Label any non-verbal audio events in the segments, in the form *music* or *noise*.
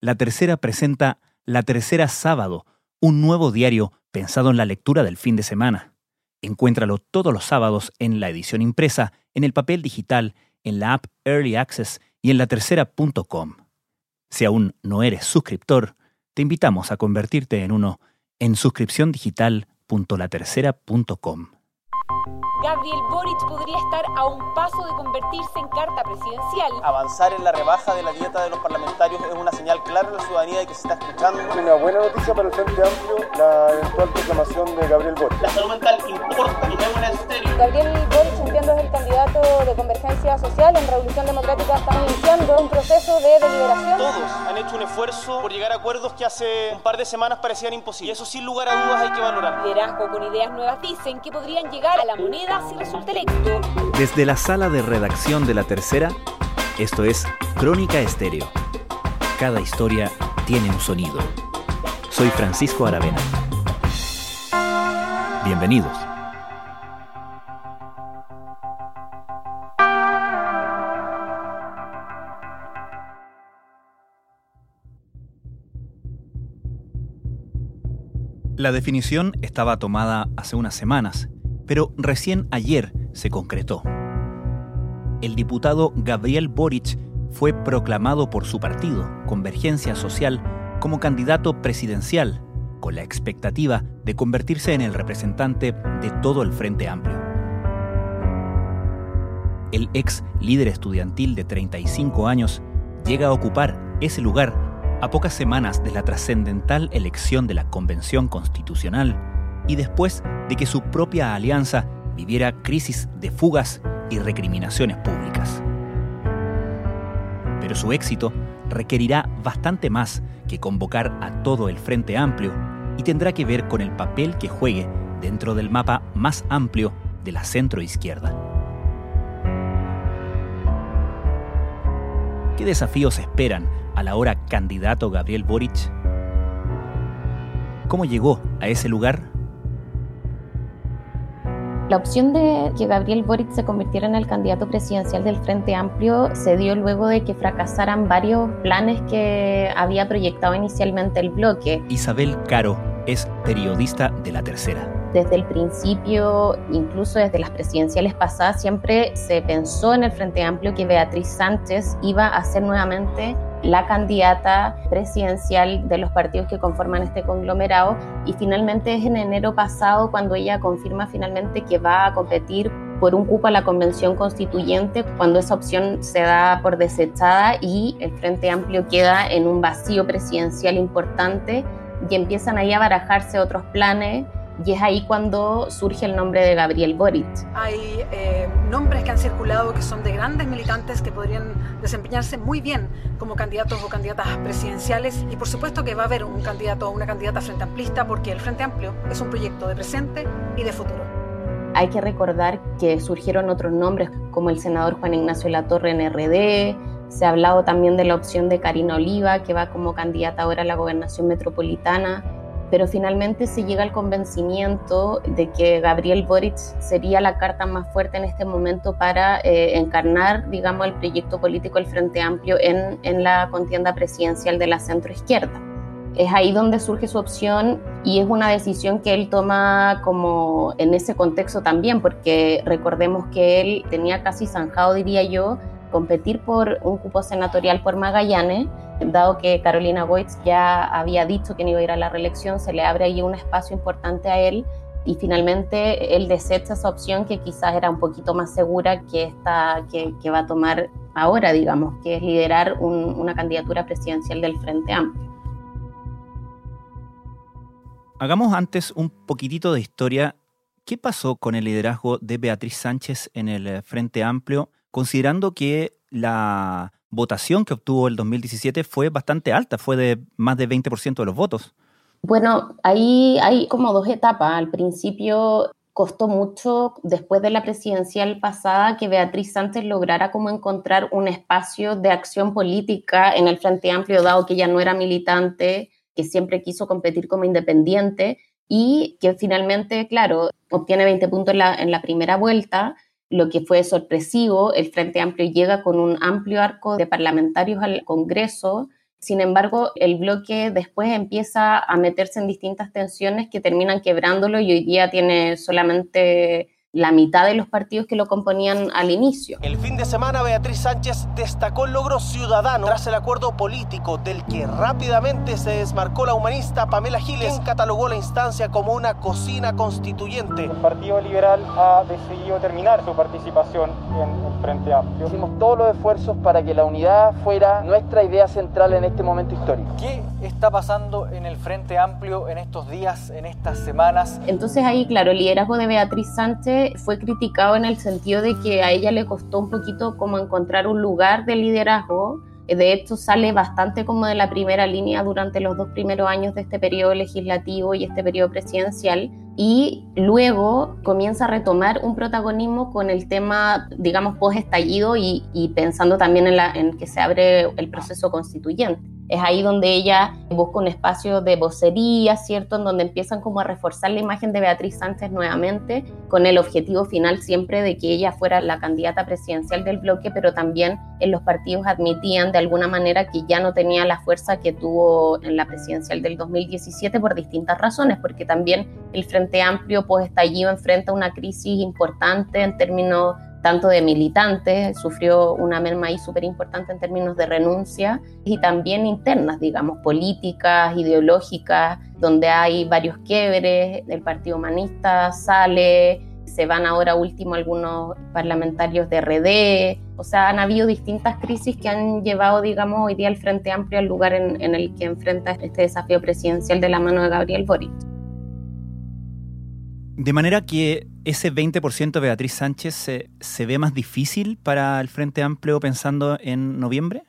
La Tercera presenta La Tercera Sábado, un nuevo diario pensado en la lectura del fin de semana. Encuéntralo todos los sábados en la edición impresa, en el papel digital, en la app Early Access y en latercera.com. Si aún no eres suscriptor, te invitamos a convertirte en uno en suscripciondigital.latercera.com. Gabriel Boric podría estar a un paso de convertirse en carta presidencial. Avanzar en la rebaja de la dieta de los parlamentarios es una señal clara a la ciudadanía de que se está escuchando. Una buena noticia para el Frente Amplio, la eventual proclamación de Gabriel Boric. La salud mental importa y no es una estéreo. Gabriel Boric, de Convergencia Social. En Revolución Democrática estamos iniciando un proceso de deliberación. Todos han hecho un esfuerzo por llegar a acuerdos que hace un par de semanas parecían imposibles. Y eso sin lugar a dudas hay que valorar. Liderazgo con ideas nuevas dicen que podrían llegar a la moneda si resulta electo. Desde la sala de redacción de La Tercera, esto es Crónica Estéreo. Cada historia tiene un sonido. Soy Francisco Aravena. Bienvenidos. La definición estaba tomada hace unas semanas, pero recién ayer se concretó. El diputado Gabriel Boric fue proclamado por su partido, Convergencia Social, como candidato presidencial, con la expectativa de convertirse en el representante de todo el Frente Amplio. El ex líder estudiantil de 35 años llega a ocupar ese lugar a pocas semanas de la trascendental elección de la Convención Constitucional y después de que su propia alianza viviera crisis de fugas y recriminaciones públicas. Pero su éxito requerirá bastante más que convocar a todo el Frente Amplio y tendrá que ver con el papel que juegue dentro del mapa más amplio de la centroizquierda. ¿Qué desafíos esperan al ahora candidato Gabriel Boric? ¿Cómo llegó a ese lugar? La opción de que Gabriel Boric se convirtiera en el candidato presidencial del Frente Amplio se dio luego de que fracasaran varios planes que había proyectado inicialmente el bloque. Isabel Caro es periodista de La Tercera. Desde el principio, incluso desde las presidenciales pasadas, siempre se pensó en el Frente Amplio que Beatriz Sánchez iba a ser nuevamente la candidata presidencial de los partidos que conforman este conglomerado y finalmente es en enero pasado cuando ella confirma finalmente que va a competir por un cupo a la convención constituyente cuando esa opción se da por desechada y el Frente Amplio queda en un vacío presidencial importante y empiezan ahí a barajarse otros planes y es ahí cuando surge el nombre de Gabriel Boric. Hay eh, nombres que han circulado que son de grandes militantes que podrían desempeñarse muy bien como candidatos o candidatas presidenciales y por supuesto que va a haber un candidato o una candidata frente amplista porque el Frente Amplio es un proyecto de presente y de futuro. Hay que recordar que surgieron otros nombres como el senador Juan Ignacio Latorre en RD, se ha hablado también de la opción de Karina Oliva, que va como candidata ahora a la gobernación metropolitana pero finalmente se llega al convencimiento de que Gabriel Boric sería la carta más fuerte en este momento para eh, encarnar, digamos, el proyecto político del Frente Amplio en, en la contienda presidencial de la centroizquierda. Es ahí donde surge su opción y es una decisión que él toma como en ese contexto también, porque recordemos que él tenía casi zanjado, diría yo, competir por un cupo senatorial por Magallanes, dado que Carolina Goitz ya había dicho que no iba a ir a la reelección, se le abre ahí un espacio importante a él y finalmente él desecha esa opción que quizás era un poquito más segura que esta que, va a tomar ahora, digamos, que es liderar un, una candidatura presidencial del Frente Amplio. Hagamos antes un poquitito de historia. ¿Qué pasó con el liderazgo de Beatriz Sánchez en el Frente Amplio? considerando que la votación que obtuvo el 2017 fue bastante alta, fue de más de 20% de los votos. Bueno, ahí hay como dos etapas. Al principio costó mucho, después de la presidencial pasada, que Beatriz Sánchez lograra como encontrar un espacio de acción política en el Frente Amplio, dado que ella no era militante, que siempre quiso competir como independiente y que finalmente, claro, obtiene 20 puntos la, en la primera vuelta, lo que fue sorpresivo, el Frente Amplio llega con un amplio arco de parlamentarios al Congreso, Sin embargo, el bloque después empieza a meterse en distintas tensiones que terminan quebrándolo y hoy día tiene solamente la mitad de los partidos que lo componían al inicio. El fin de semana Beatriz Sánchez destacó el logro ciudadano tras el acuerdo político del que rápidamente se desmarcó la humanista Pamela Giles, quien catalogó la instancia como una cocina constituyente. El Partido Liberal ha decidido terminar su participación en el Frente Amplio. Hicimos todos los esfuerzos para que la unidad fuera nuestra idea central en este momento histórico. ¿Qué está pasando en el Frente Amplio en estos días, en estas semanas? Entonces ahí, claro, el liderazgo de Beatriz Sánchez fue criticado en el sentido de que a ella le costó un poquito como encontrar un lugar de liderazgo. De hecho, sale bastante como de la primera línea durante los dos primeros años de este periodo legislativo y este periodo presidencial. Y luego comienza a retomar un protagonismo con el tema, digamos, post-estallido y, y, pensando también en, la, en que se abre el proceso constituyente. Es ahí donde ella busca un espacio de vocería, ¿cierto? En donde empiezan como a reforzar la imagen de Beatriz Sánchez nuevamente, con el objetivo final siempre de que ella fuera la candidata presidencial del bloque, pero también en los partidos admitían de alguna manera que ya no tenía la fuerza que tuvo en la presidencial del 2017 por distintas razones, porque también el Frente Amplio pues estallido enfrenta una crisis importante en términos tanto de militantes, sufrió una merma ahí súper importante en términos de renuncia, y también internas, digamos, políticas, ideológicas, donde hay varios quiebres, el Partido Humanista sale, se van ahora último algunos parlamentarios de RD, o sea, han habido distintas crisis que han llevado, digamos, hoy día al Frente Amplio al lugar en, en el que enfrenta este desafío presidencial de la mano de Gabriel Boric. De manera que ese 20% de Beatriz Sánchez se, se, ve más difícil para el Frente Amplio pensando en noviembre?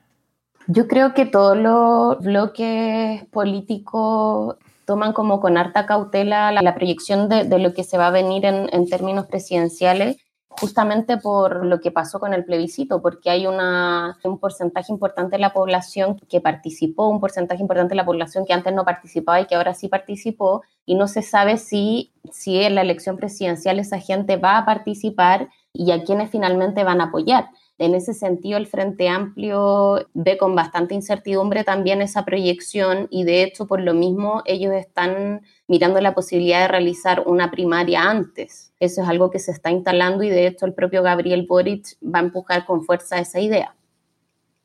Yo creo que todos los bloques políticos toman como con harta cautela la, la proyección de, de, lo que se va a venir en, en términos presidenciales justamente por lo que pasó con el plebiscito, porque hay una, un porcentaje importante de la población que participó, un porcentaje importante de la población que antes no participaba y que ahora sí participó, y no se sabe si, si en la elección presidencial esa gente va a participar y a quienes finalmente van a apoyar. En ese sentido, el Frente Amplio ve con bastante incertidumbre también esa proyección y de hecho, por lo mismo, ellos están mirando la posibilidad de realizar una primaria antes. Eso es algo que se está instalando y de hecho el propio Gabriel Boric va a empujar con fuerza esa idea.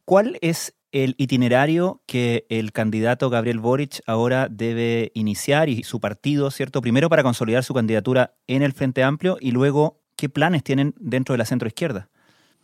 ¿Cuál es el itinerario que el candidato Gabriel Boric ahora debe iniciar y su partido, ¿cierto? Primero para consolidar su candidatura en el Frente Amplio y luego qué planes tienen dentro de la centroizquierda.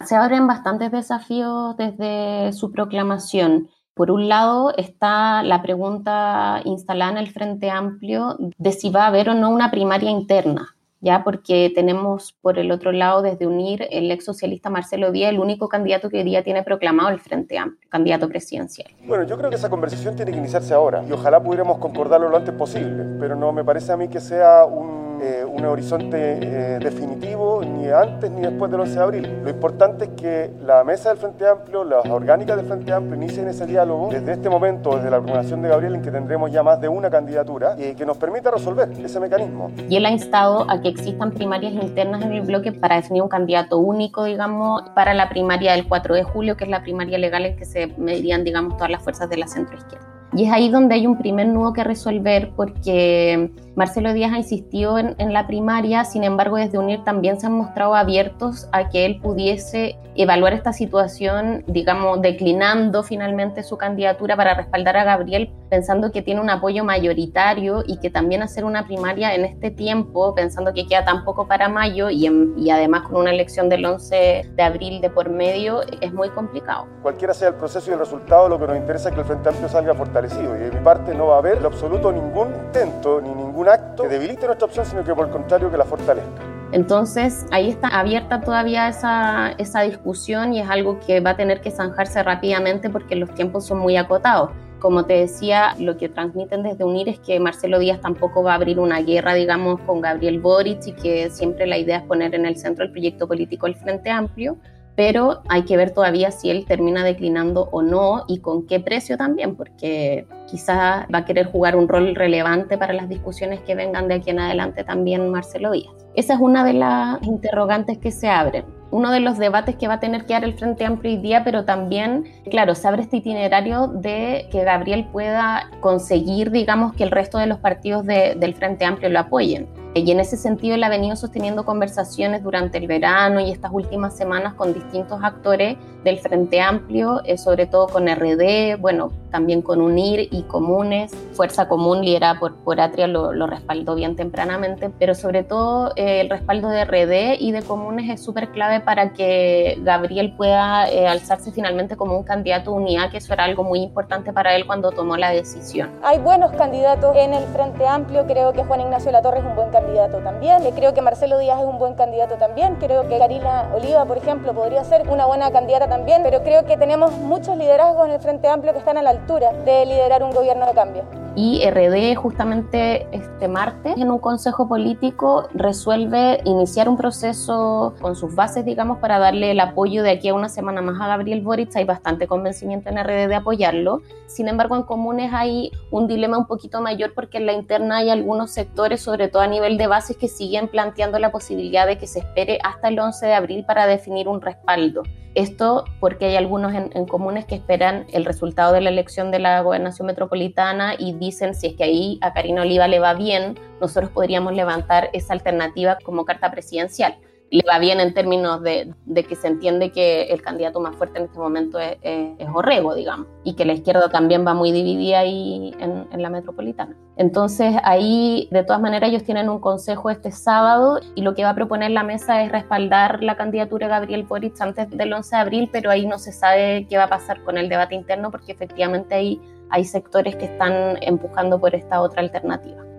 Se abren bastantes desafíos desde su proclamación. Por un lado está la pregunta instalada en el Frente Amplio de si va a haber o no una primaria interna, ya porque tenemos por el otro lado desde unir el ex socialista Marcelo Díaz, el único candidato que hoy día tiene proclamado el Frente Amplio, candidato presidencial. Bueno, yo creo que esa conversación tiene que iniciarse ahora y ojalá pudiéramos concordarlo lo antes posible, pero no me parece a mí que sea un eh, un horizonte eh, definitivo ni antes ni después del 11 de abril. Lo importante es que la mesa del Frente Amplio, las orgánicas del Frente Amplio inicien ese diálogo desde este momento, desde la proclamación de Gabriel, en que tendremos ya más de una candidatura y que nos permita resolver ese mecanismo. Y él ha instado a que existan primarias internas en el bloque para definir un candidato único, digamos, para la primaria del 4 de julio, que es la primaria legal en que se medirían, digamos, todas las fuerzas de la centroizquierda. Y es ahí donde hay un primer nudo que resolver porque Marcelo Díaz ha insistido en, la primaria, sin embargo desde UNIR también se han mostrado abiertos a que él pudiese evaluar esta situación, digamos, declinando finalmente su candidatura para respaldar a Gabriel, pensando que tiene un apoyo mayoritario y que también hacer una primaria en este tiempo, pensando que queda tan poco para mayo y, en, y además con una elección del 11 de abril de por medio, es muy complicado. Cualquiera sea el proceso y el resultado, lo que nos interesa es que el Frente Amplio salga fortalecido y de mi parte no va a haber en absoluto ningún intento ni ningún acto que debilite nuestra opción, sino que por el contrario que la fortalezca. Entonces, ahí está abierta todavía esa, esa, discusión y es algo que va a tener que zanjarse rápidamente porque los tiempos son muy acotados. Como te decía, lo que transmiten desde UNIR es que Marcelo Díaz tampoco va a abrir una guerra, digamos, con Gabriel Boric y que siempre la idea es poner en el centro el proyecto político del Frente Amplio, pero hay que ver todavía si él termina declinando o no y con qué precio también, porque quizás va a querer jugar un rol relevante para las discusiones que vengan de aquí en adelante también Marcelo Díaz. Esa es una de las interrogantes que se abren. uno de los debates que va a tener que dar el Frente Amplio hoy día, pero también, claro, se abre este itinerario de que Gabriel pueda conseguir, digamos, que el resto de los partidos del Frente Amplio lo apoyen. Y en ese sentido él ha venido sosteniendo conversaciones durante el verano y estas últimas semanas con distintos actores del Frente Amplio, eh, sobre todo con RD, bueno, también con UNIR y Comunes. Fuerza Común liderada por, por Atria lo, respaldó bien tempranamente, pero sobre todo eh, el respaldo de RD y de Comunes es súper clave para que Gabriel pueda eh, alzarse finalmente como un candidato unidad, que eso era algo muy importante para él cuando tomó la decisión. Hay buenos candidatos en el Frente Amplio, creo que Juan Ignacio Latorre es un buen candidato candidato también. Creo que Marcelo Díaz es un buen candidato también. Creo que Karina Oliva, por ejemplo, podría ser una buena candidata también. Pero creo que tenemos muchos liderazgos en el Frente Amplio que están a la altura de liderar un gobierno de cambio y RD justamente este martes en un consejo político resuelve iniciar un proceso con sus bases, digamos, para darle el apoyo de aquí a una semana más a Gabriel Boric. Hay bastante convencimiento en RD de apoyarlo. Sin embargo, en comunes hay un dilema un poquito mayor porque en la interna hay algunos sectores, sobre todo a nivel de bases, que siguen planteando la posibilidad de que se espere hasta el 11 de abril para definir un respaldo. Esto porque hay algunos en, comunes que esperan el resultado de la elección de la gobernación metropolitana y dicen si es que ahí a Karina Oliva le va bien, nosotros podríamos levantar esa alternativa como carta presidencial le va bien en términos de, que se entiende que el candidato más fuerte en este momento es, es, Orrego, digamos, y que la izquierda también va muy dividida ahí en, la metropolitana. Entonces ahí, de todas maneras, ellos tienen un consejo este sábado y lo que va a proponer la mesa es respaldar la candidatura de Gabriel Boric antes del 11 de abril, pero ahí no se sabe qué va a pasar con el debate interno porque efectivamente ahí hay sectores que están empujando por esta otra alternativa.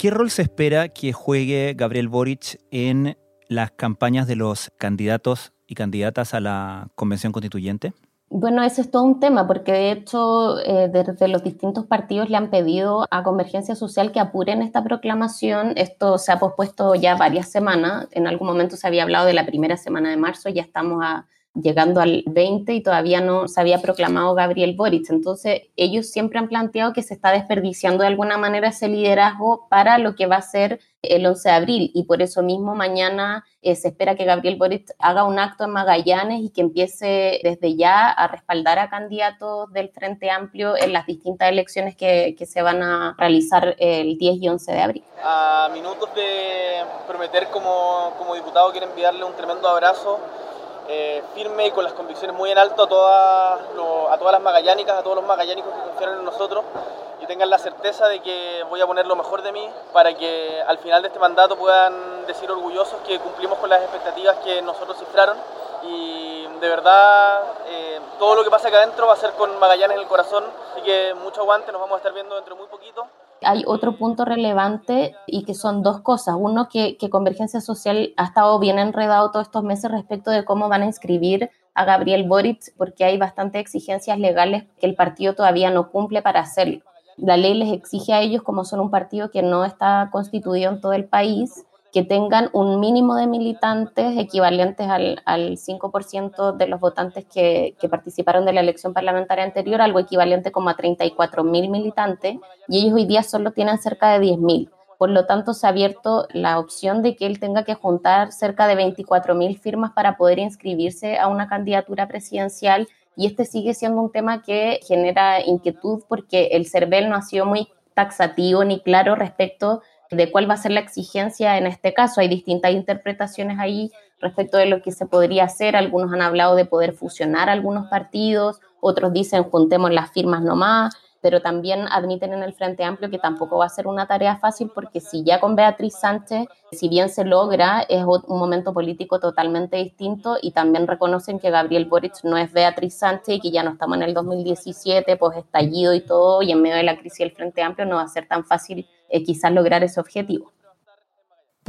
¿Qué rol se espera que juegue Gabriel Boric en las campañas de los candidatos y candidatas a la Convención Constituyente? Bueno, ese es todo un tema, porque de hecho eh, desde los distintos partidos le han pedido a Convergencia Social que apuren esta proclamación. Esto se ha pospuesto ya varias semanas. En algún momento se había hablado de la primera semana de marzo, ya estamos a llegando al 20 y todavía no se había proclamado Gabriel Boric. Entonces, ellos siempre han planteado que se está desperdiciando de alguna manera ese liderazgo para lo que va a ser el 11 de abril y por eso mismo mañana eh, se espera que Gabriel Boric haga un acto en Magallanes y que empiece desde ya a respaldar a candidatos del Frente Amplio en las distintas elecciones que, que se van a realizar el 10 y 11 de abril. A minutos de prometer como, como diputado quiero enviarle un tremendo abrazo eh, firme y con las convicciones muy en alto a todas, a todas las magallánicas, a todos los magallánicos que confiaron en nosotros y tengan la certeza de que voy a poner lo mejor de mí para que al final de este mandato puedan decir orgullosos que cumplimos con las expectativas que nosotros cifraron. Y de verdad eh, todo lo que pasa acá adentro va a ser con Magallanes en el corazón, así que mucho aguante, nos vamos a estar viendo dentro de muy poquito hay otro punto relevante y que son dos cosas. Uno, que, Convergencia Social ha estado bien enredado todos estos meses respecto de cómo van a inscribir a Gabriel Boric, porque hay bastantes exigencias legales que el partido todavía no cumple para hacerlo. La ley les exige a ellos, como son un partido que no está constituido en todo el país, que tengan un mínimo de militantes equivalentes al, al 5% de los votantes que, que, participaron de la elección parlamentaria anterior, algo equivalente como a 34 mil militantes, y ellos hoy día solo tienen cerca de 10 mil. Por lo tanto, se ha abierto la opción de que él tenga que juntar cerca de 24 mil firmas para poder inscribirse a una candidatura presidencial. Y este sigue siendo un tema que genera inquietud porque el CERVEL no ha sido muy taxativo ni claro respecto de cuál va a ser la exigencia en este caso. Hay distintas interpretaciones ahí respecto de lo que se podría hacer. Algunos han hablado de poder fusionar algunos partidos, otros dicen juntemos las firmas nomás pero también admiten en el Frente Amplio que tampoco va a ser una tarea fácil porque si ya con Beatriz Sánchez, si bien se logra, es un momento político totalmente distinto y también reconocen que Gabriel Boric no es Beatriz Sánchez y que ya no estamos en el 2017, pues estallido y todo, y en medio de la crisis del Frente Amplio no va a ser tan fácil eh, quizás lograr ese objetivo.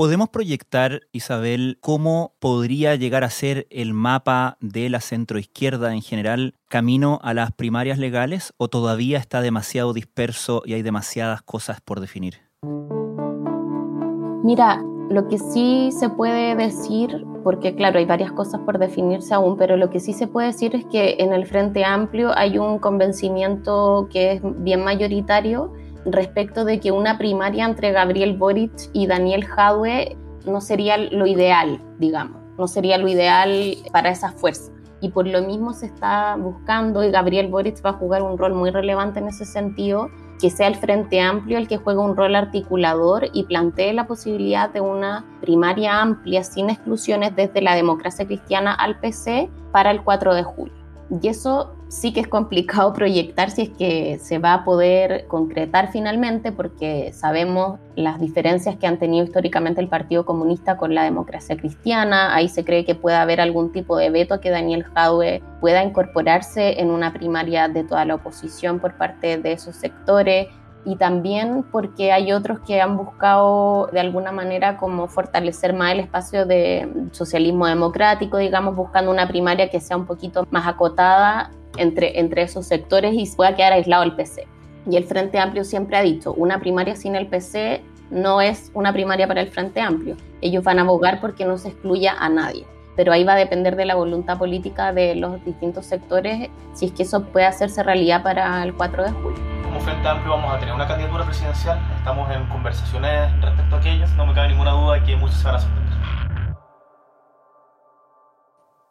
¿Podemos proyectar, Isabel, cómo podría llegar a ser el mapa de la centroizquierda en general camino a las primarias legales o todavía está demasiado disperso y hay demasiadas cosas por definir? Mira, lo que sí se puede decir, porque claro, hay varias cosas por definirse aún, pero lo que sí se puede decir es que en el Frente Amplio hay un convencimiento que es bien mayoritario respecto de que una primaria entre Gabriel Boric y Daniel Jadwe no sería lo ideal, digamos, no sería lo ideal para esas fuerzas. Y por lo mismo se está buscando, y Gabriel Boric va a jugar un rol muy relevante en ese sentido, que sea el Frente Amplio el que juegue un rol articulador y plantee la posibilidad de una primaria amplia sin exclusiones desde la democracia cristiana al PC para el 4 de julio. Y eso sí que es complicado *laughs* proyectar si es que se va a poder concretar finalmente, porque sabemos las diferencias que han tenido históricamente el Partido Comunista con la democracia cristiana. Ahí se cree que puede haber algún tipo de veto que Daniel Jadwe pueda incorporarse en una primaria de toda la oposición por parte de esos sectores y también porque hay otros que han buscado de alguna manera como fortalecer más el espacio de socialismo democrático, digamos, buscando una primaria que sea un poquito más acotada entre, entre esos sectores y pueda quedar aislado el PC. Y el Frente Amplio siempre ha dicho, una primaria sin el PC no es una primaria para el Frente Amplio. Ellos van a abogar porque no se excluya a nadie. Pero ahí va a depender de la voluntad política de los distintos sectores si es que eso puede hacerse realidad para el 4 de julio. Como Frente Amplio vamos a tener una candidatura presidencial, estamos en conversaciones respecto a aquellas, no me cabe ninguna duda de que muchos se van a sorprender.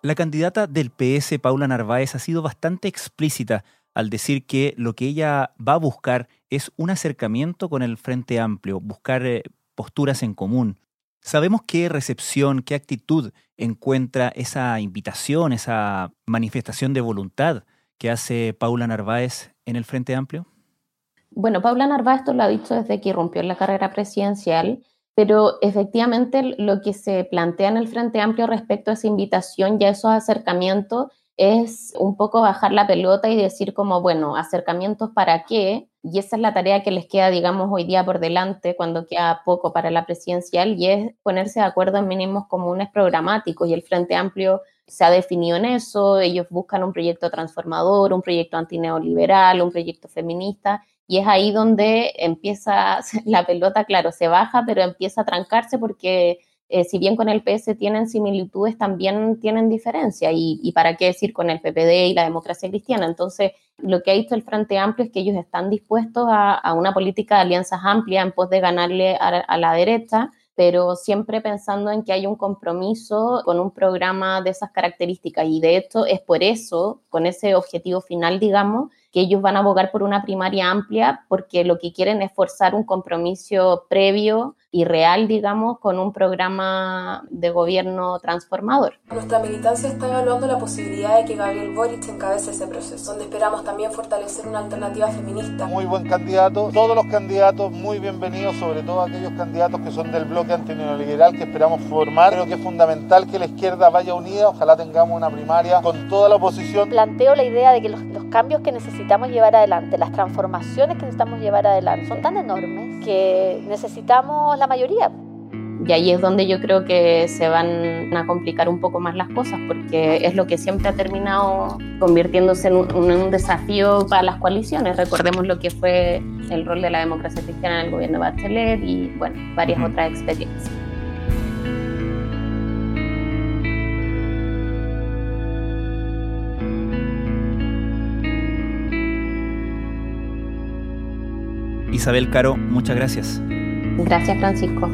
La candidata del PS, Paula Narváez, ha sido bastante explícita al decir que lo que ella va a buscar es un acercamiento con el Frente Amplio, buscar eh, posturas en común. ¿Sabemos qué recepción, qué actitud encuentra esa invitación, esa manifestación de voluntad que hace Paula Narváez en el Frente Amplio? Bueno, Paula Narváez esto lo ha dicho desde que rompió la carrera presidencial pero efectivamente lo que se plantea en el Frente Amplio respecto a esa invitación y a esos acercamientos es un poco bajar la pelota y decir como, bueno, acercamientos para qué, y esa es la tarea que les queda, digamos, hoy día por delante, cuando queda poco para la presidencial, y es ponerse de acuerdo en mínimos comunes programáticos, y el Frente Amplio se ha definido en eso, ellos buscan un proyecto transformador, un proyecto antineoliberal, un proyecto feminista, y es ahí donde empieza *laughs* la pelota, claro, se baja, pero empieza a trancarse porque eh, si bien con el PS tienen similitudes, también tienen diferencia. Y, para qué decir con el PPD y la democracia cristiana. Entonces, lo que ha visto el Frente Amplio es que ellos están dispuestos a, una política de alianzas amplia en pos de ganarle a la derecha pero siempre pensando en que hay un compromiso con un programa de esas características. Y de hecho es por eso, con ese objetivo final, digamos, que ellos van a abogar por una primaria amplia porque lo que quieren es forzar un compromiso previo y real, digamos, con un programa de gobierno transformador. Nuestra militancia está evaluando la posibilidad de que Gabriel Boric encabece ese proceso, donde esperamos también fortalecer una alternativa feminista. Muy buen candidato, todos los candidatos muy bienvenidos, sobre todo aquellos candidatos que son del bloque antineoliberal que esperamos formar. Creo que es fundamental que la izquierda vaya unida, ojalá tengamos una primaria con toda la oposición. Planteo la idea de que los, los cambios que necesitamos llevar adelante, las transformaciones que necesitamos llevar adelante, son tan enormes que necesitamos la mayoría. Y ahí es donde yo creo que se van a complicar un poco más las cosas, porque es lo que siempre ha terminado convirtiéndose en un, desafío para las coaliciones. Recordemos lo que fue el rol de la democracia cristiana en el gobierno de Bachelet y, bueno, varias otras experiencias. Isabel Caro, muchas gracias. Gracias, Francisco.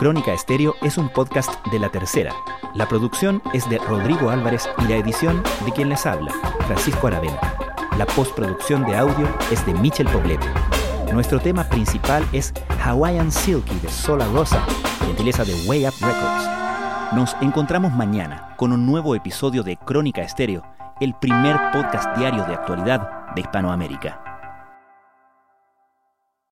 Crónica Estéreo es un podcast de La Tercera. La producción es de Rodrigo Álvarez y la edición de quien les habla, Francisco Aravena. La postproducción de audio es de Michel Poblete. Nuestro tema principal es Hawaiian Silky de Sola Rosa, gentileza de Way Up Records. Nos encontramos mañana con un nuevo episodio de Crónica Estéreo, el primer podcast diario de actualidad de Hispanoamérica.